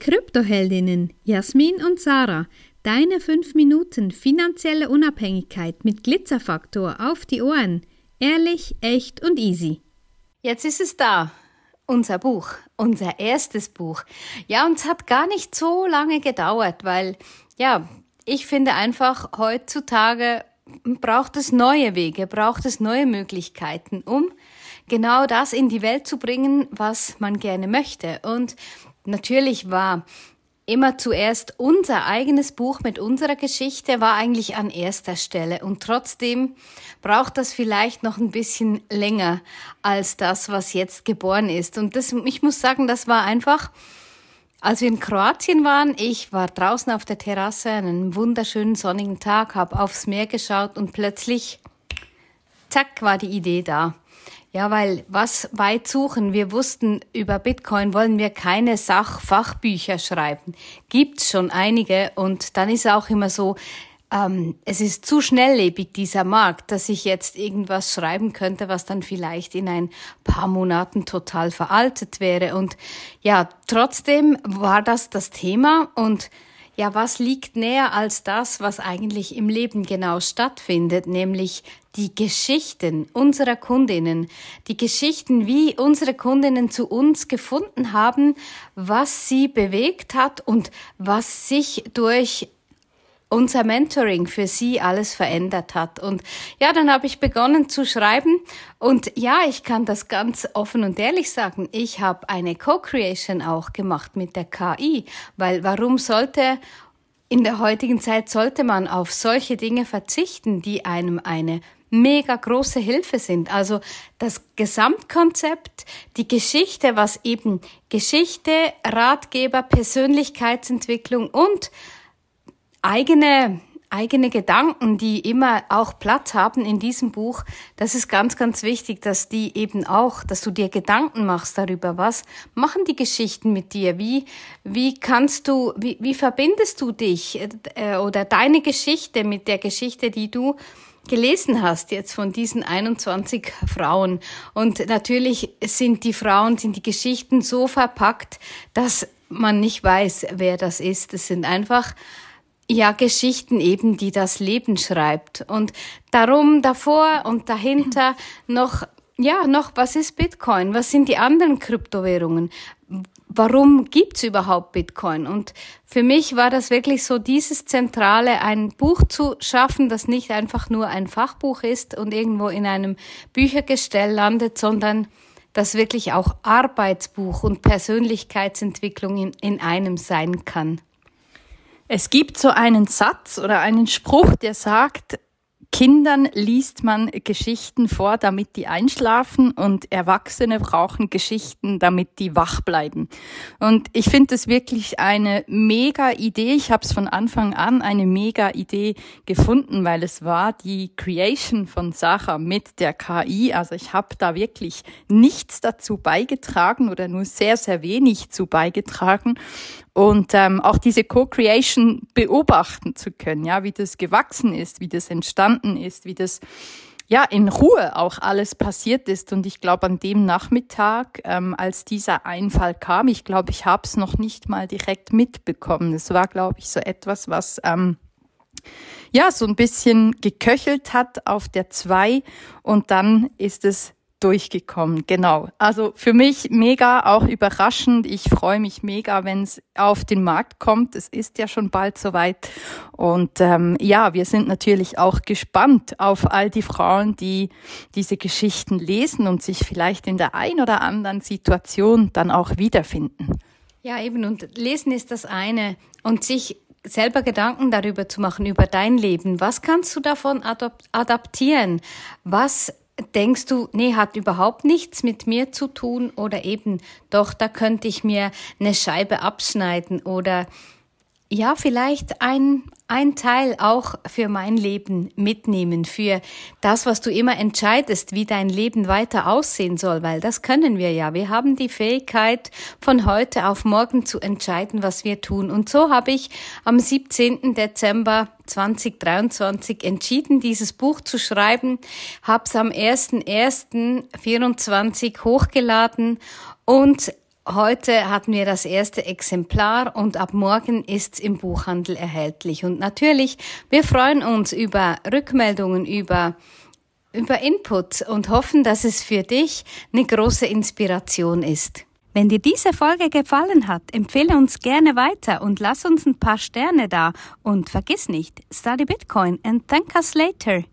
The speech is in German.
Kryptoheldinnen Jasmin und Sarah. Deine 5 Minuten finanzielle Unabhängigkeit mit Glitzerfaktor auf die Ohren. Ehrlich, echt und easy. Jetzt ist es da. Unser Buch, unser erstes Buch. Ja, und es hat gar nicht so lange gedauert, weil, ja, ich finde einfach, heutzutage braucht es neue Wege, braucht es neue Möglichkeiten, um genau das in die Welt zu bringen, was man gerne möchte. Und natürlich war immer zuerst unser eigenes Buch mit unserer Geschichte war eigentlich an erster Stelle und trotzdem braucht das vielleicht noch ein bisschen länger als das, was jetzt geboren ist. Und das, ich muss sagen, das war einfach, als wir in Kroatien waren, ich war draußen auf der Terrasse, einen wunderschönen sonnigen Tag, habe aufs Meer geschaut und plötzlich, zack, war die Idee da. Ja, weil was weit suchen? Wir wussten, über Bitcoin wollen wir keine Sachfachbücher schreiben. Gibt's schon einige und dann ist auch immer so, ähm, es ist zu schnelllebig, dieser Markt, dass ich jetzt irgendwas schreiben könnte, was dann vielleicht in ein paar Monaten total veraltet wäre. Und ja, trotzdem war das das Thema und ja, was liegt näher als das, was eigentlich im Leben genau stattfindet, nämlich die Geschichten unserer Kundinnen, die Geschichten, wie unsere Kundinnen zu uns gefunden haben, was sie bewegt hat und was sich durch unser Mentoring für sie alles verändert hat. Und ja, dann habe ich begonnen zu schreiben und ja, ich kann das ganz offen und ehrlich sagen, ich habe eine Co-Creation auch gemacht mit der KI, weil warum sollte in der heutigen Zeit sollte man auf solche Dinge verzichten, die einem eine mega große Hilfe sind. Also das Gesamtkonzept, die Geschichte, was eben Geschichte, Ratgeber, Persönlichkeitsentwicklung und eigene eigene Gedanken, die immer auch Platz haben in diesem Buch, das ist ganz, ganz wichtig, dass die eben auch, dass du dir Gedanken machst darüber, was machen die Geschichten mit dir, wie, wie kannst du, wie, wie verbindest du dich äh, oder deine Geschichte mit der Geschichte, die du gelesen hast jetzt von diesen 21 Frauen. Und natürlich sind die Frauen, sind die Geschichten so verpackt, dass man nicht weiß, wer das ist. Es sind einfach ja, Geschichten eben, die das Leben schreibt. Und darum davor und dahinter noch, ja, noch, was ist Bitcoin? Was sind die anderen Kryptowährungen? Warum gibt's überhaupt Bitcoin? Und für mich war das wirklich so dieses Zentrale, ein Buch zu schaffen, das nicht einfach nur ein Fachbuch ist und irgendwo in einem Büchergestell landet, sondern das wirklich auch Arbeitsbuch und Persönlichkeitsentwicklung in, in einem sein kann. Es gibt so einen Satz oder einen Spruch, der sagt, Kindern liest man Geschichten vor, damit die einschlafen und Erwachsene brauchen Geschichten, damit die wach bleiben. Und ich finde es wirklich eine mega Idee. Ich habe es von Anfang an eine mega Idee gefunden, weil es war die Creation von Sacha mit der KI. Also ich habe da wirklich nichts dazu beigetragen oder nur sehr, sehr wenig zu beigetragen und ähm, auch diese Co-Creation beobachten zu können, ja, wie das gewachsen ist, wie das entstanden ist, wie das ja in Ruhe auch alles passiert ist. Und ich glaube, an dem Nachmittag, ähm, als dieser Einfall kam, ich glaube, ich habe es noch nicht mal direkt mitbekommen. Es war, glaube ich, so etwas, was ähm, ja so ein bisschen geköchelt hat auf der zwei und dann ist es durchgekommen. Genau. Also für mich mega auch überraschend. Ich freue mich mega, wenn es auf den Markt kommt. Es ist ja schon bald soweit. Und ähm, ja, wir sind natürlich auch gespannt auf all die Frauen, die diese Geschichten lesen und sich vielleicht in der ein oder anderen Situation dann auch wiederfinden. Ja, eben. Und lesen ist das eine. Und sich selber Gedanken darüber zu machen, über dein Leben. Was kannst du davon adaptieren? Was denkst du, nee, hat überhaupt nichts mit mir zu tun? Oder eben doch, da könnte ich mir eine Scheibe abschneiden oder ja, vielleicht ein, ein Teil auch für mein Leben mitnehmen, für das, was du immer entscheidest, wie dein Leben weiter aussehen soll, weil das können wir ja. Wir haben die Fähigkeit, von heute auf morgen zu entscheiden, was wir tun. Und so habe ich am 17. Dezember 2023 entschieden, dieses Buch zu schreiben, habe es am 1.1.24 hochgeladen und Heute hatten wir das erste Exemplar und ab morgen ist es im Buchhandel erhältlich. Und natürlich, wir freuen uns über Rückmeldungen, über über Input und hoffen, dass es für dich eine große Inspiration ist. Wenn dir diese Folge gefallen hat, empfehle uns gerne weiter und lass uns ein paar Sterne da. Und vergiss nicht, study Bitcoin and thank us later.